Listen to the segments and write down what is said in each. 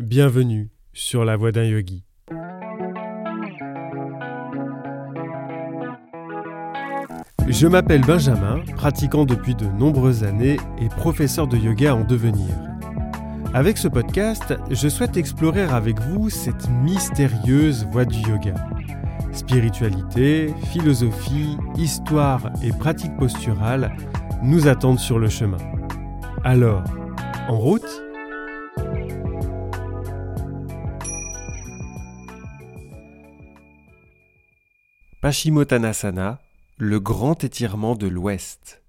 Bienvenue sur la voie d'un yogi. Je m'appelle Benjamin, pratiquant depuis de nombreuses années et professeur de yoga en devenir. Avec ce podcast, je souhaite explorer avec vous cette mystérieuse voie du yoga. Spiritualité, philosophie, histoire et pratique posturale nous attendent sur le chemin. Alors, en route? Paschimottanasana, le grand étirement de l'Ouest.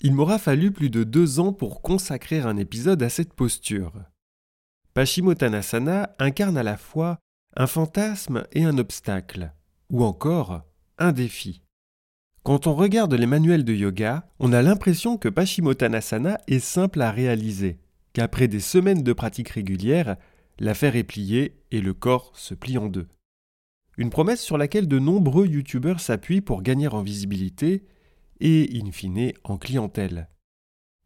Il m'aura fallu plus de deux ans pour consacrer un épisode à cette posture. Paschimottanasana incarne à la fois un fantasme et un obstacle, ou encore un défi. Quand on regarde les manuels de yoga, on a l'impression que Paschimottanasana est simple à réaliser, qu'après des semaines de pratique régulière, l'affaire est pliée et le corps se plie en deux une promesse sur laquelle de nombreux youtubeurs s'appuient pour gagner en visibilité et, in fine, en clientèle.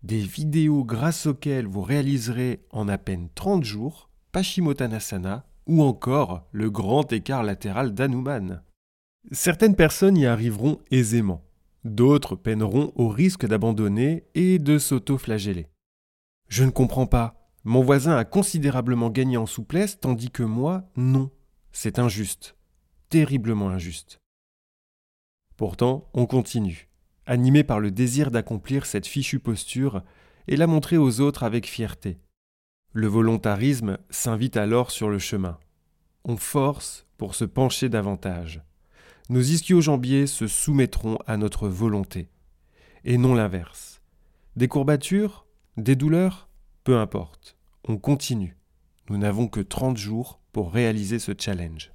Des vidéos grâce auxquelles vous réaliserez en à peine 30 jours Paschimottanasana ou encore le grand écart latéral d'Hanuman. Certaines personnes y arriveront aisément, d'autres peineront au risque d'abandonner et de s'auto-flageller. Je ne comprends pas. Mon voisin a considérablement gagné en souplesse tandis que moi, non. C'est injuste terriblement injuste. Pourtant, on continue, animé par le désir d'accomplir cette fichue posture et la montrer aux autres avec fierté. Le volontarisme s'invite alors sur le chemin. On force pour se pencher davantage. Nos ischio-jambiers se soumettront à notre volonté, et non l'inverse. Des courbatures, des douleurs, peu importe. On continue. Nous n'avons que 30 jours pour réaliser ce challenge.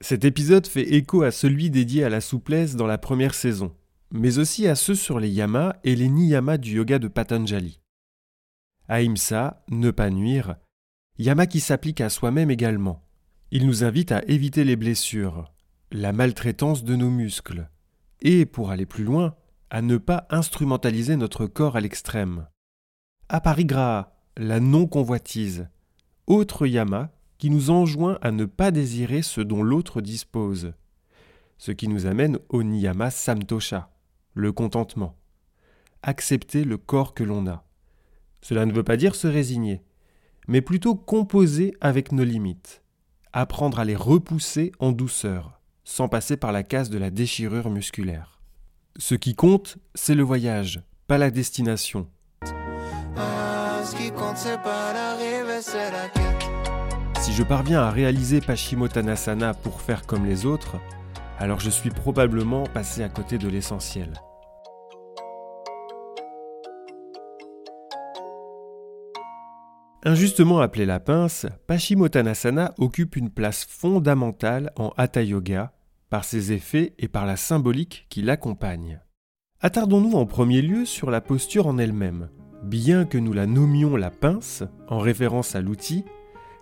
Cet épisode fait écho à celui dédié à la souplesse dans la première saison, mais aussi à ceux sur les yamas et les niyamas du yoga de Patanjali. Ahimsa, ne pas nuire, yama qui s'applique à soi-même également. Il nous invite à éviter les blessures, la maltraitance de nos muscles, et, pour aller plus loin, à ne pas instrumentaliser notre corps à l'extrême. Aparigraha, la non-convoitise, autre yama qui nous enjoint à ne pas désirer ce dont l'autre dispose, ce qui nous amène au niyama samtosha, le contentement. Accepter le corps que l'on a. Cela ne veut pas dire se résigner, mais plutôt composer avec nos limites, apprendre à les repousser en douceur, sans passer par la case de la déchirure musculaire. Ce qui compte, c'est le voyage, pas la destination. Ah, ce qui compte, c'est pas l'arrivée, c'est la si je parviens à réaliser Paschimottanasana pour faire comme les autres, alors je suis probablement passé à côté de l'essentiel. Injustement appelé la pince, Paschimottanasana occupe une place fondamentale en Hatha Yoga par ses effets et par la symbolique qui l'accompagne. Attardons-nous en premier lieu sur la posture en elle-même. Bien que nous la nommions la pince, en référence à l'outil,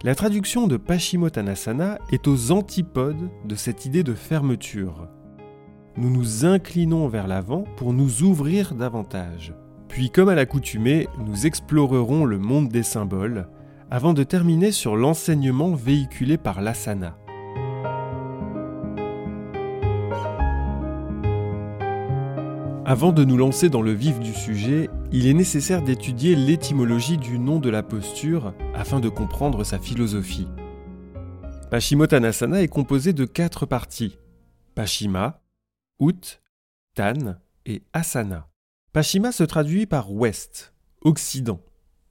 la traduction de Paschimottanasana est aux antipodes de cette idée de fermeture. Nous nous inclinons vers l'avant pour nous ouvrir davantage. Puis, comme à l'accoutumée, nous explorerons le monde des symboles, avant de terminer sur l'enseignement véhiculé par l'asana. Avant de nous lancer dans le vif du sujet, il est nécessaire d'étudier l'étymologie du nom de la posture afin de comprendre sa philosophie. Paschimottanasana est composé de quatre parties Pashima, Ut, Tan et Asana. Pashima se traduit par ouest, occident,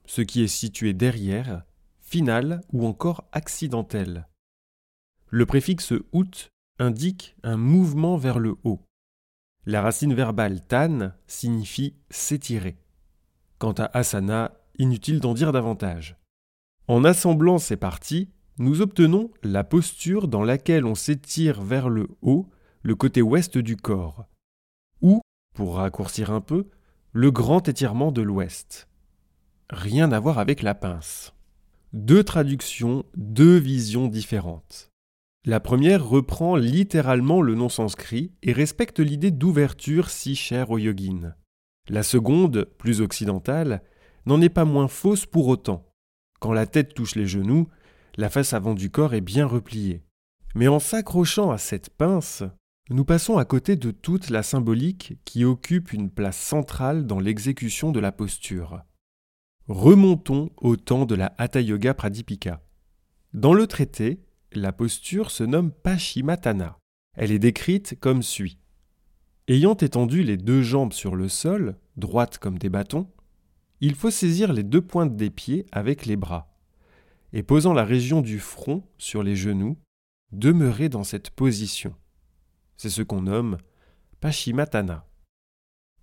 ce qui est situé derrière, final ou encore accidentel. Le préfixe ut indique un mouvement vers le haut. La racine verbale tan signifie s'étirer. Quant à asana, inutile d'en dire davantage. En assemblant ces parties, nous obtenons la posture dans laquelle on s'étire vers le haut, le côté ouest du corps, ou, pour raccourcir un peu, le grand étirement de l'ouest. Rien à voir avec la pince. Deux traductions, deux visions différentes. La première reprend littéralement le nom sanskrit et respecte l'idée d'ouverture si chère aux yogines. La seconde, plus occidentale, n'en est pas moins fausse pour autant. Quand la tête touche les genoux, la face avant du corps est bien repliée. Mais en s'accrochant à cette pince, nous passons à côté de toute la symbolique qui occupe une place centrale dans l'exécution de la posture. Remontons au temps de la Hatha Yoga Pradipika. Dans le traité, la posture se nomme Pashimatana. Elle est décrite comme suit. Ayant étendu les deux jambes sur le sol, droites comme des bâtons, il faut saisir les deux pointes des pieds avec les bras, et posant la région du front sur les genoux, demeurer dans cette position. C'est ce qu'on nomme Pashimatana.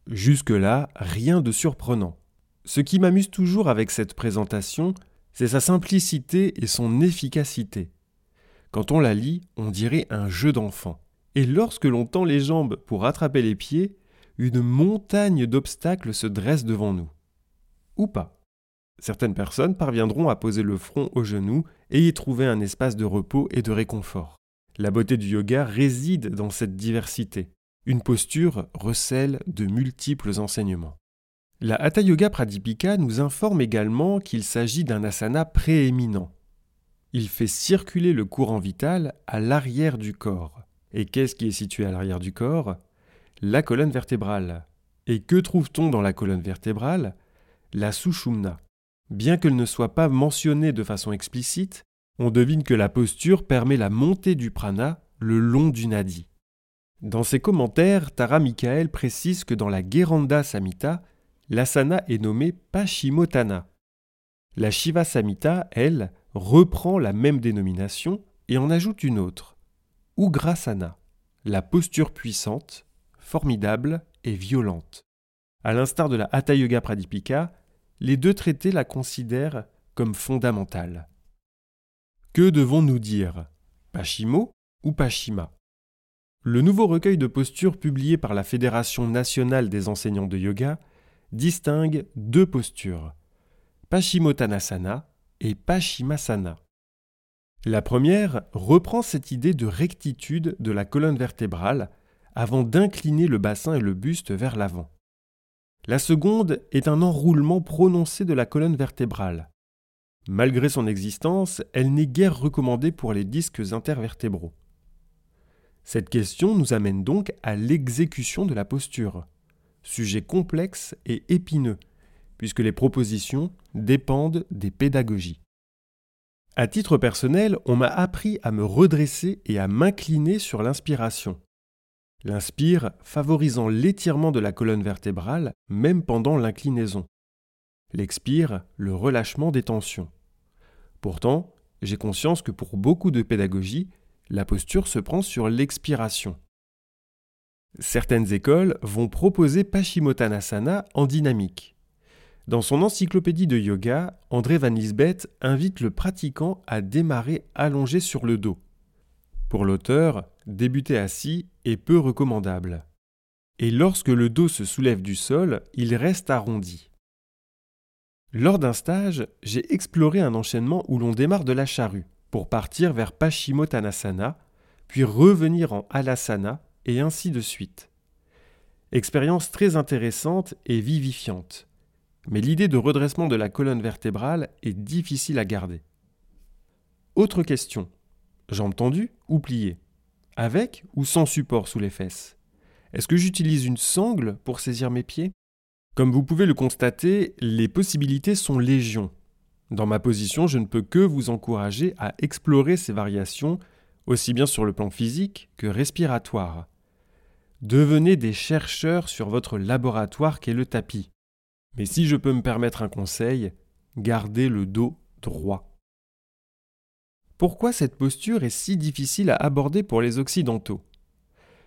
Jusque-là, rien de surprenant. Ce qui m'amuse toujours avec cette présentation, c'est sa simplicité et son efficacité. Quand on la lit, on dirait un jeu d'enfant. Et lorsque l'on tend les jambes pour attraper les pieds, une montagne d'obstacles se dresse devant nous. Ou pas. Certaines personnes parviendront à poser le front aux genoux et y trouver un espace de repos et de réconfort. La beauté du yoga réside dans cette diversité. Une posture recèle de multiples enseignements. La Hatha Yoga Pradipika nous informe également qu'il s'agit d'un asana prééminent. Il fait circuler le courant vital à l'arrière du corps. Et qu'est-ce qui est situé à l'arrière du corps? La colonne vertébrale. Et que trouve-t-on dans la colonne vertébrale? La Sushumna. Bien qu'elle ne soit pas mentionnée de façon explicite, on devine que la posture permet la montée du prana le long du nadi. Dans ses commentaires, Tara Michael précise que dans la Geranda Samhita, l'asana est nommée Pashimotana. La Shiva Samhita, elle, reprend la même dénomination et en ajoute une autre, Ugrasana, la posture puissante, formidable et violente. À l'instar de la Hatha Yoga Pradipika, les deux traités la considèrent comme fondamentale. Que devons-nous dire? Pashimo ou Pashima? Le nouveau recueil de postures publié par la Fédération nationale des enseignants de yoga distingue deux postures, Pashimotanasana et Pashimasana. La première reprend cette idée de rectitude de la colonne vertébrale avant d'incliner le bassin et le buste vers l'avant. La seconde est un enroulement prononcé de la colonne vertébrale. Malgré son existence, elle n'est guère recommandée pour les disques intervertébraux. Cette question nous amène donc à l'exécution de la posture, sujet complexe et épineux, puisque les propositions dépendent des pédagogies. À titre personnel, on m'a appris à me redresser et à m'incliner sur l'inspiration. L'inspire favorisant l'étirement de la colonne vertébrale même pendant l'inclinaison l'expire, le relâchement des tensions. Pourtant, j'ai conscience que pour beaucoup de pédagogies, la posture se prend sur l'expiration. Certaines écoles vont proposer Paschimottanasana en dynamique. Dans son encyclopédie de yoga, André Van Lisbeth invite le pratiquant à démarrer allongé sur le dos. Pour l'auteur, débuter assis est peu recommandable. Et lorsque le dos se soulève du sol, il reste arrondi. Lors d'un stage, j'ai exploré un enchaînement où l'on démarre de la charrue pour partir vers Paschimottanasana, puis revenir en Alasana et ainsi de suite. Expérience très intéressante et vivifiante. Mais l'idée de redressement de la colonne vertébrale est difficile à garder. Autre question. Jambes tendues ou pliées? Avec ou sans support sous les fesses? Est-ce que j'utilise une sangle pour saisir mes pieds? Comme vous pouvez le constater, les possibilités sont légion. Dans ma position, je ne peux que vous encourager à explorer ces variations, aussi bien sur le plan physique que respiratoire. Devenez des chercheurs sur votre laboratoire qu'est le tapis. Mais si je peux me permettre un conseil, gardez le dos droit. Pourquoi cette posture est si difficile à aborder pour les Occidentaux?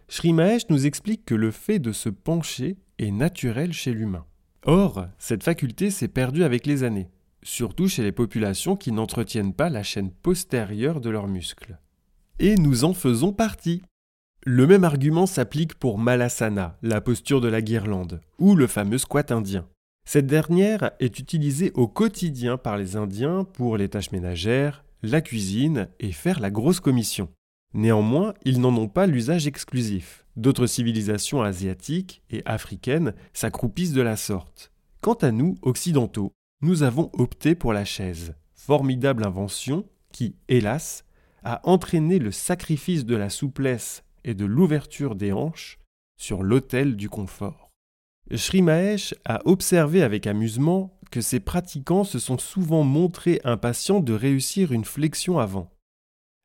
Sri nous explique que le fait de se pencher est naturel chez l'humain. Or, cette faculté s'est perdue avec les années, surtout chez les populations qui n'entretiennent pas la chaîne postérieure de leurs muscles. Et nous en faisons partie. Le même argument s'applique pour Malasana, la posture de la guirlande, ou le fameux squat indien. Cette dernière est utilisée au quotidien par les Indiens pour les tâches ménagères, la cuisine et faire la grosse commission. Néanmoins, ils n'en ont pas l'usage exclusif. D'autres civilisations asiatiques et africaines s'accroupissent de la sorte. Quant à nous, occidentaux, nous avons opté pour la chaise, formidable invention qui, hélas, a entraîné le sacrifice de la souplesse et de l'ouverture des hanches sur l'autel du confort. Sri Mahesh a observé avec amusement que ses pratiquants se sont souvent montrés impatients de réussir une flexion avant.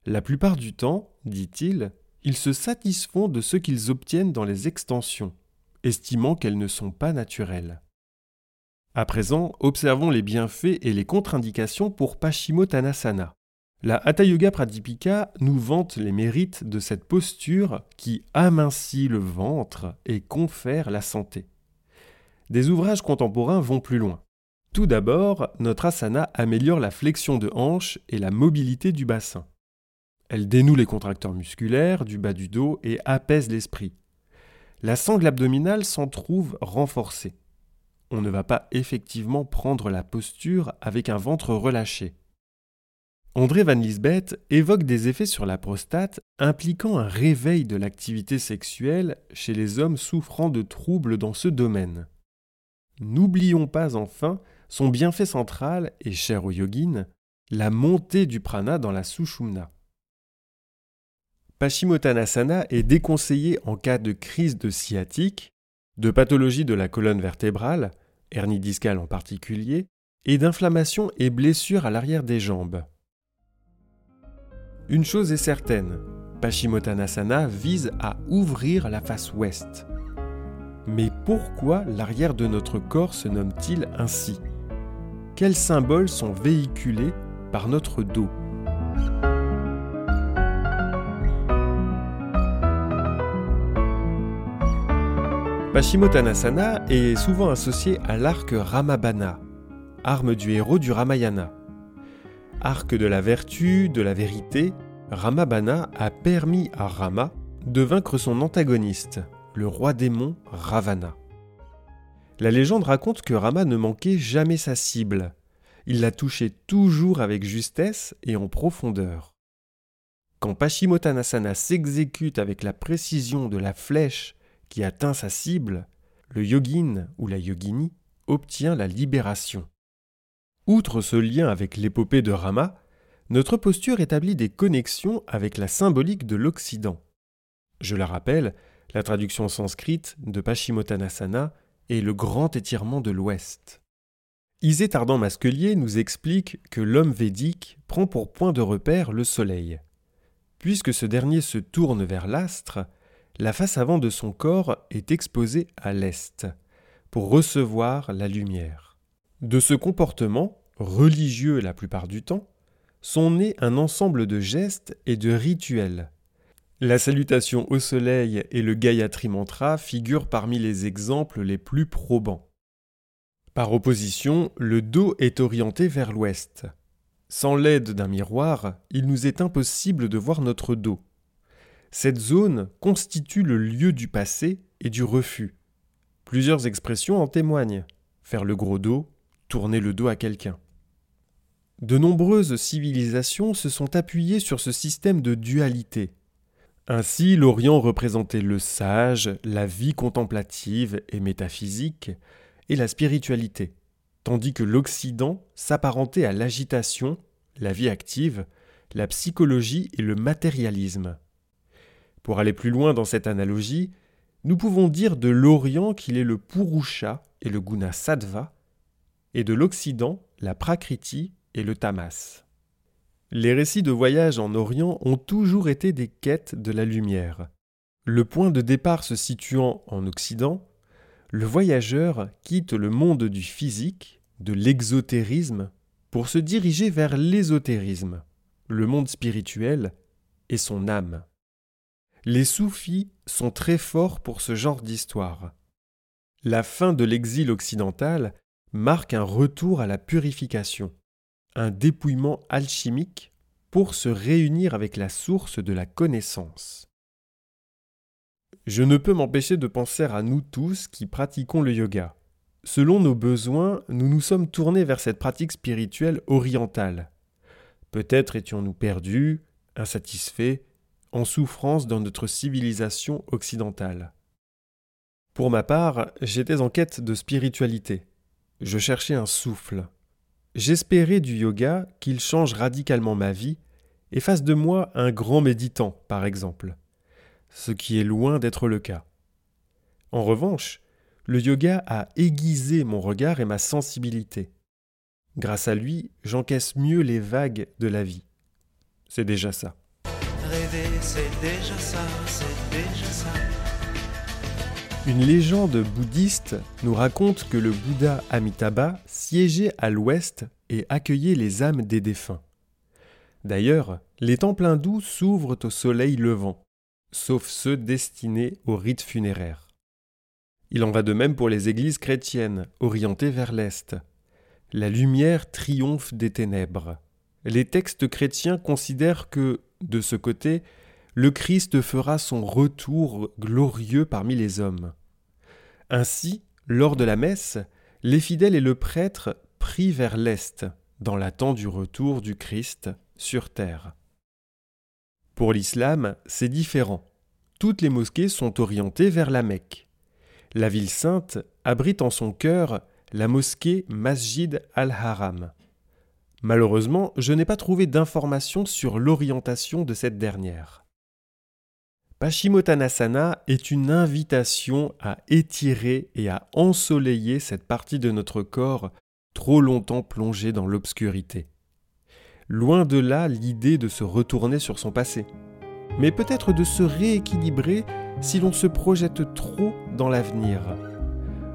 La plupart du temps, dit-il, ils se satisfont de ce qu'ils obtiennent dans les extensions, estimant qu'elles ne sont pas naturelles. À présent, observons les bienfaits et les contre-indications pour Paschimottanasana. La Hatha Yoga Pradipika nous vante les mérites de cette posture qui amincit le ventre et confère la santé. Des ouvrages contemporains vont plus loin. Tout d'abord, notre asana améliore la flexion de hanche et la mobilité du bassin. Elle dénoue les contracteurs musculaires du bas du dos et apaise l'esprit. La sangle abdominale s'en trouve renforcée. On ne va pas effectivement prendre la posture avec un ventre relâché. André Van Lisbeth évoque des effets sur la prostate impliquant un réveil de l'activité sexuelle chez les hommes souffrant de troubles dans ce domaine. N'oublions pas enfin son bienfait central et cher aux yogines, la montée du prana dans la sushumna. Paschimottanasana est déconseillé en cas de crise de sciatique, de pathologie de la colonne vertébrale, hernie discale en particulier, et d'inflammation et blessures à l'arrière des jambes. Une chose est certaine, Paschimottanasana vise à ouvrir la face ouest. Mais pourquoi l'arrière de notre corps se nomme-t-il ainsi? Quels symboles sont véhiculés par notre dos? Paschimottanasana est souvent associé à l'arc Ramabana, arme du héros du Ramayana. Arc de la vertu, de la vérité, Ramabana a permis à Rama de vaincre son antagoniste, le roi démon Ravana. La légende raconte que Rama ne manquait jamais sa cible. Il la touchait toujours avec justesse et en profondeur. Quand Paschimottanasana s'exécute avec la précision de la flèche qui atteint sa cible, le yogin ou la yogini obtient la libération. Outre ce lien avec l'épopée de Rama, notre posture établit des connexions avec la symbolique de l'Occident. Je la rappelle, la traduction sanscrite de Paschimottanasana et le grand étirement de l'Ouest. Isé Tardant Masquelier nous explique que l'homme védique prend pour point de repère le Soleil. Puisque ce dernier se tourne vers l'astre, la face avant de son corps est exposée à l'Est, pour recevoir la lumière. De ce comportement, religieux la plupart du temps, sont nés un ensemble de gestes et de rituels la salutation au soleil et le Gayatri Mantra figurent parmi les exemples les plus probants. Par opposition, le dos est orienté vers l'ouest. Sans l'aide d'un miroir, il nous est impossible de voir notre dos. Cette zone constitue le lieu du passé et du refus. Plusieurs expressions en témoignent. Faire le gros dos, tourner le dos à quelqu'un. De nombreuses civilisations se sont appuyées sur ce système de dualité. Ainsi, l'Orient représentait le sage, la vie contemplative et métaphysique, et la spiritualité, tandis que l'Occident s'apparentait à l'agitation, la vie active, la psychologie et le matérialisme. Pour aller plus loin dans cette analogie, nous pouvons dire de l'Orient qu'il est le Purusha et le Guna Sattva, et de l'Occident la Prakriti et le Tamas. Les récits de voyage en Orient ont toujours été des quêtes de la lumière. Le point de départ se situant en Occident, le voyageur quitte le monde du physique, de l'exotérisme, pour se diriger vers l'ésotérisme, le monde spirituel et son âme. Les soufis sont très forts pour ce genre d'histoire. La fin de l'exil occidental marque un retour à la purification un dépouillement alchimique pour se réunir avec la source de la connaissance. Je ne peux m'empêcher de penser à nous tous qui pratiquons le yoga. Selon nos besoins, nous nous sommes tournés vers cette pratique spirituelle orientale. Peut-être étions-nous perdus, insatisfaits, en souffrance dans notre civilisation occidentale. Pour ma part, j'étais en quête de spiritualité. Je cherchais un souffle, j'espérais du yoga qu'il change radicalement ma vie et fasse de moi un grand méditant, par exemple, ce qui est loin d'être le cas. En revanche, le yoga a aiguisé mon regard et ma sensibilité. Grâce à lui, j'encaisse mieux les vagues de la vie. C'est déjà ça. Rêver, c'est déjà ça, c'est déjà ça. Une légende bouddhiste nous raconte que le Bouddha Amitabha siégeait à l'ouest et accueillait les âmes des défunts. D'ailleurs, les temples hindous s'ouvrent au soleil levant, sauf ceux destinés aux rites funéraires. Il en va de même pour les églises chrétiennes, orientées vers l'Est. La lumière triomphe des ténèbres. Les textes chrétiens considèrent que, de ce côté, le Christ fera son retour glorieux parmi les hommes. Ainsi, lors de la messe, les fidèles et le prêtre prient vers l'Est, dans l'attente du retour du Christ sur terre. Pour l'islam, c'est différent. Toutes les mosquées sont orientées vers la Mecque. La ville sainte abrite en son cœur la mosquée Masjid al-Haram. Malheureusement, je n'ai pas trouvé d'informations sur l'orientation de cette dernière. Pashimotanasana est une invitation à étirer et à ensoleiller cette partie de notre corps trop longtemps plongée dans l'obscurité. Loin de là l'idée de se retourner sur son passé, mais peut-être de se rééquilibrer si l'on se projette trop dans l'avenir.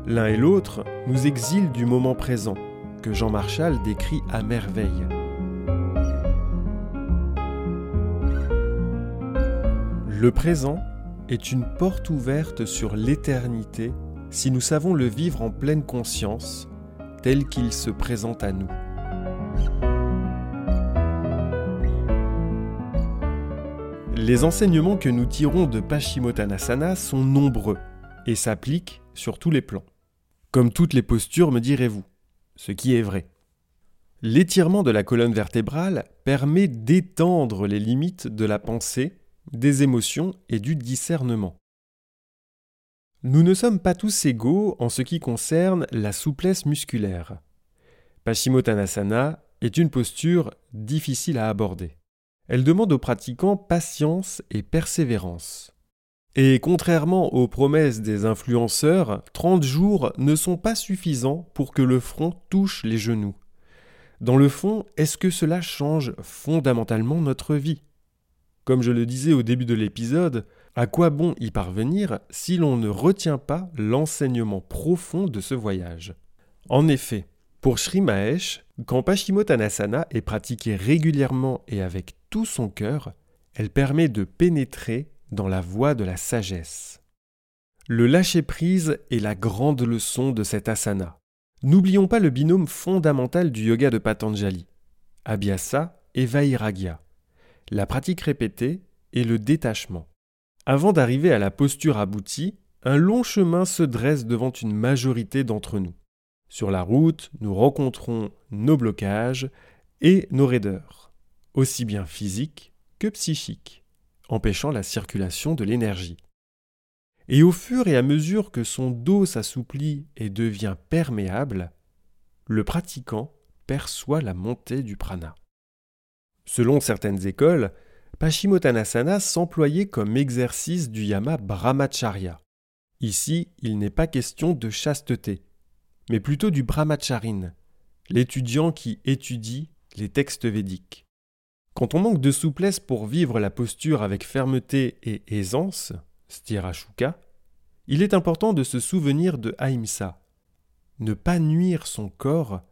L'un et l'autre nous exilent du moment présent, que Jean Marchal décrit à merveille. Le présent est une porte ouverte sur l'éternité si nous savons le vivre en pleine conscience, tel qu'il se présente à nous. Les enseignements que nous tirons de Pashimotanasana sont nombreux et s'appliquent sur tous les plans. Comme toutes les postures, me direz-vous, ce qui est vrai. L'étirement de la colonne vertébrale permet d'étendre les limites de la pensée des émotions et du discernement. Nous ne sommes pas tous égaux en ce qui concerne la souplesse musculaire. Paschimottanasana est une posture difficile à aborder. Elle demande aux pratiquants patience et persévérance. Et contrairement aux promesses des influenceurs, 30 jours ne sont pas suffisants pour que le front touche les genoux. Dans le fond, est-ce que cela change fondamentalement notre vie? Comme je le disais au début de l'épisode, à quoi bon y parvenir si l'on ne retient pas l'enseignement profond de ce voyage? En effet, pour Sri Mahesh, quand Paschimottanasana est pratiquée régulièrement et avec tout son cœur, elle permet de pénétrer dans la voie de la sagesse. Le lâcher-prise est la grande leçon de cet asana. N'oublions pas le binôme fondamental du yoga de Patanjali, Abhyasa et Vairagya la pratique répétée et le détachement. Avant d'arriver à la posture aboutie, un long chemin se dresse devant une majorité d'entre nous. Sur la route, nous rencontrons nos blocages et nos raideurs, aussi bien physiques que psychiques, empêchant la circulation de l'énergie. Et au fur et à mesure que son dos s'assouplit et devient perméable, le pratiquant perçoit la montée du prana. Selon certaines écoles, Paschimottanasana s'employait comme exercice du yama brahmacharya. Ici, il n'est pas question de chasteté, mais plutôt du brahmacharine, l'étudiant qui étudie les textes védiques. Quand on manque de souplesse pour vivre la posture avec fermeté et aisance, stirashuka, il est important de se souvenir de Ahimsa, ne pas nuire son corps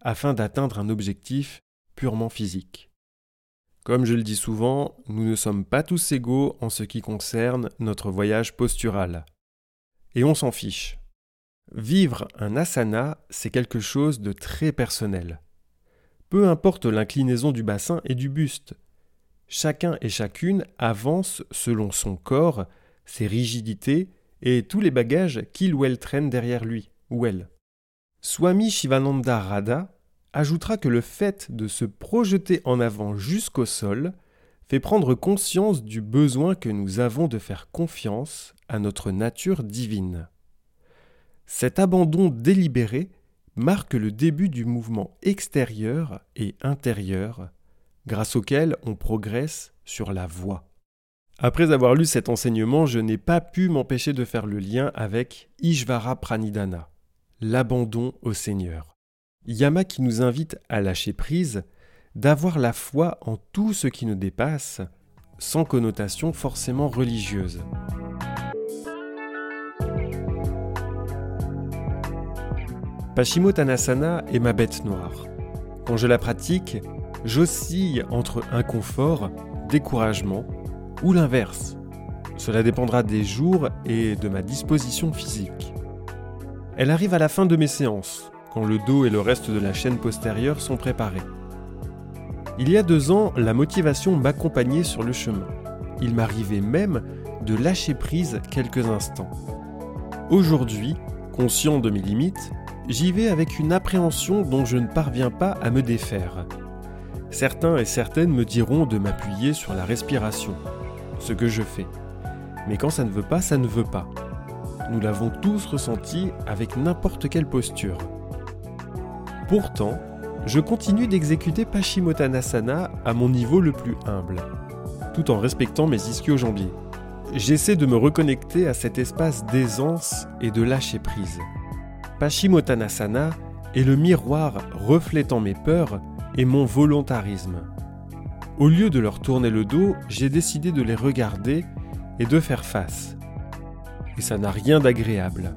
afin d'atteindre un objectif purement physique. Comme je le dis souvent, nous ne sommes pas tous égaux en ce qui concerne notre voyage postural. Et on s'en fiche. Vivre un asana, c'est quelque chose de très personnel. Peu importe l'inclinaison du bassin et du buste. Chacun et chacune avance selon son corps, ses rigidités et tous les bagages qu'il ou elle traîne derrière lui ou elle. Swami Shivananda Radha ajoutera que le fait de se projeter en avant jusqu'au sol fait prendre conscience du besoin que nous avons de faire confiance à notre nature divine. Cet abandon délibéré marque le début du mouvement extérieur et intérieur grâce auquel on progresse sur la voie. Après avoir lu cet enseignement, je n'ai pas pu m'empêcher de faire le lien avec Ishvara Pranidhana, l'abandon au Seigneur. Yama qui nous invite à lâcher prise, d'avoir la foi en tout ce qui nous dépasse, sans connotation forcément religieuse. Pashimotanasana est ma bête noire. Quand je la pratique, j'oscille entre inconfort, découragement ou l'inverse. Cela dépendra des jours et de ma disposition physique. Elle arrive à la fin de mes séances, le dos et le reste de la chaîne postérieure sont préparés. Il y a deux ans, la motivation m'accompagnait sur le chemin. Il m'arrivait même de lâcher prise quelques instants. Aujourd'hui, conscient de mes limites, j'y vais avec une appréhension dont je ne parviens pas à me défaire. Certains et certaines me diront de m'appuyer sur la respiration, ce que je fais. Mais quand ça ne veut pas, ça ne veut pas. Nous l'avons tous ressenti avec n'importe quelle posture. Pourtant, je continue d'exécuter Paschimottanasana à mon niveau le plus humble, tout en respectant mes ischio-jambiers. J'essaie de me reconnecter à cet espace d'aisance et de lâcher prise. Paschimottanasana est le miroir reflétant mes peurs et mon volontarisme. Au lieu de leur tourner le dos, j'ai décidé de les regarder et de faire face. Et ça n'a rien d'agréable.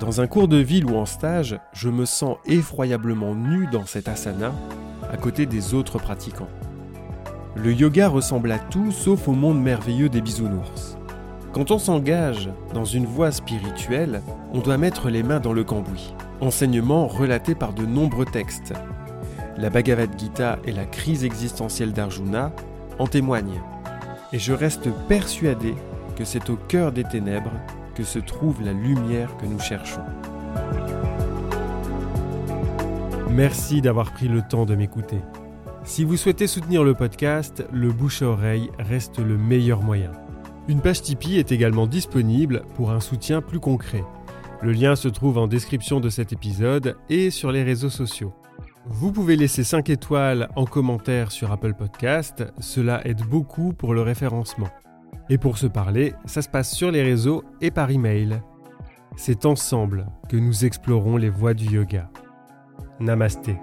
Dans un cours de ville ou en stage, je me sens effroyablement nu dans cet asana, à côté des autres pratiquants. Le yoga ressemble à tout sauf au monde merveilleux des bisounours. Quand on s'engage dans une voie spirituelle, on doit mettre les mains dans le cambouis. Enseignement relaté par de nombreux textes, la Bhagavad Gita et la crise existentielle d'Arjuna en témoignent. Et je reste persuadé que c'est au cœur des ténèbres que se trouve la lumière que nous cherchons. Merci d'avoir pris le temps de m'écouter. Si vous souhaitez soutenir le podcast, le bouche à oreille reste le meilleur moyen. Une page Tipeee est également disponible pour un soutien plus concret. Le lien se trouve en description de cet épisode et sur les réseaux sociaux. Vous pouvez laisser 5 étoiles en commentaire sur Apple Podcast, cela aide beaucoup pour le référencement. Et pour se parler, ça se passe sur les réseaux et par email. C'est ensemble que nous explorons les voies du yoga. Namasté.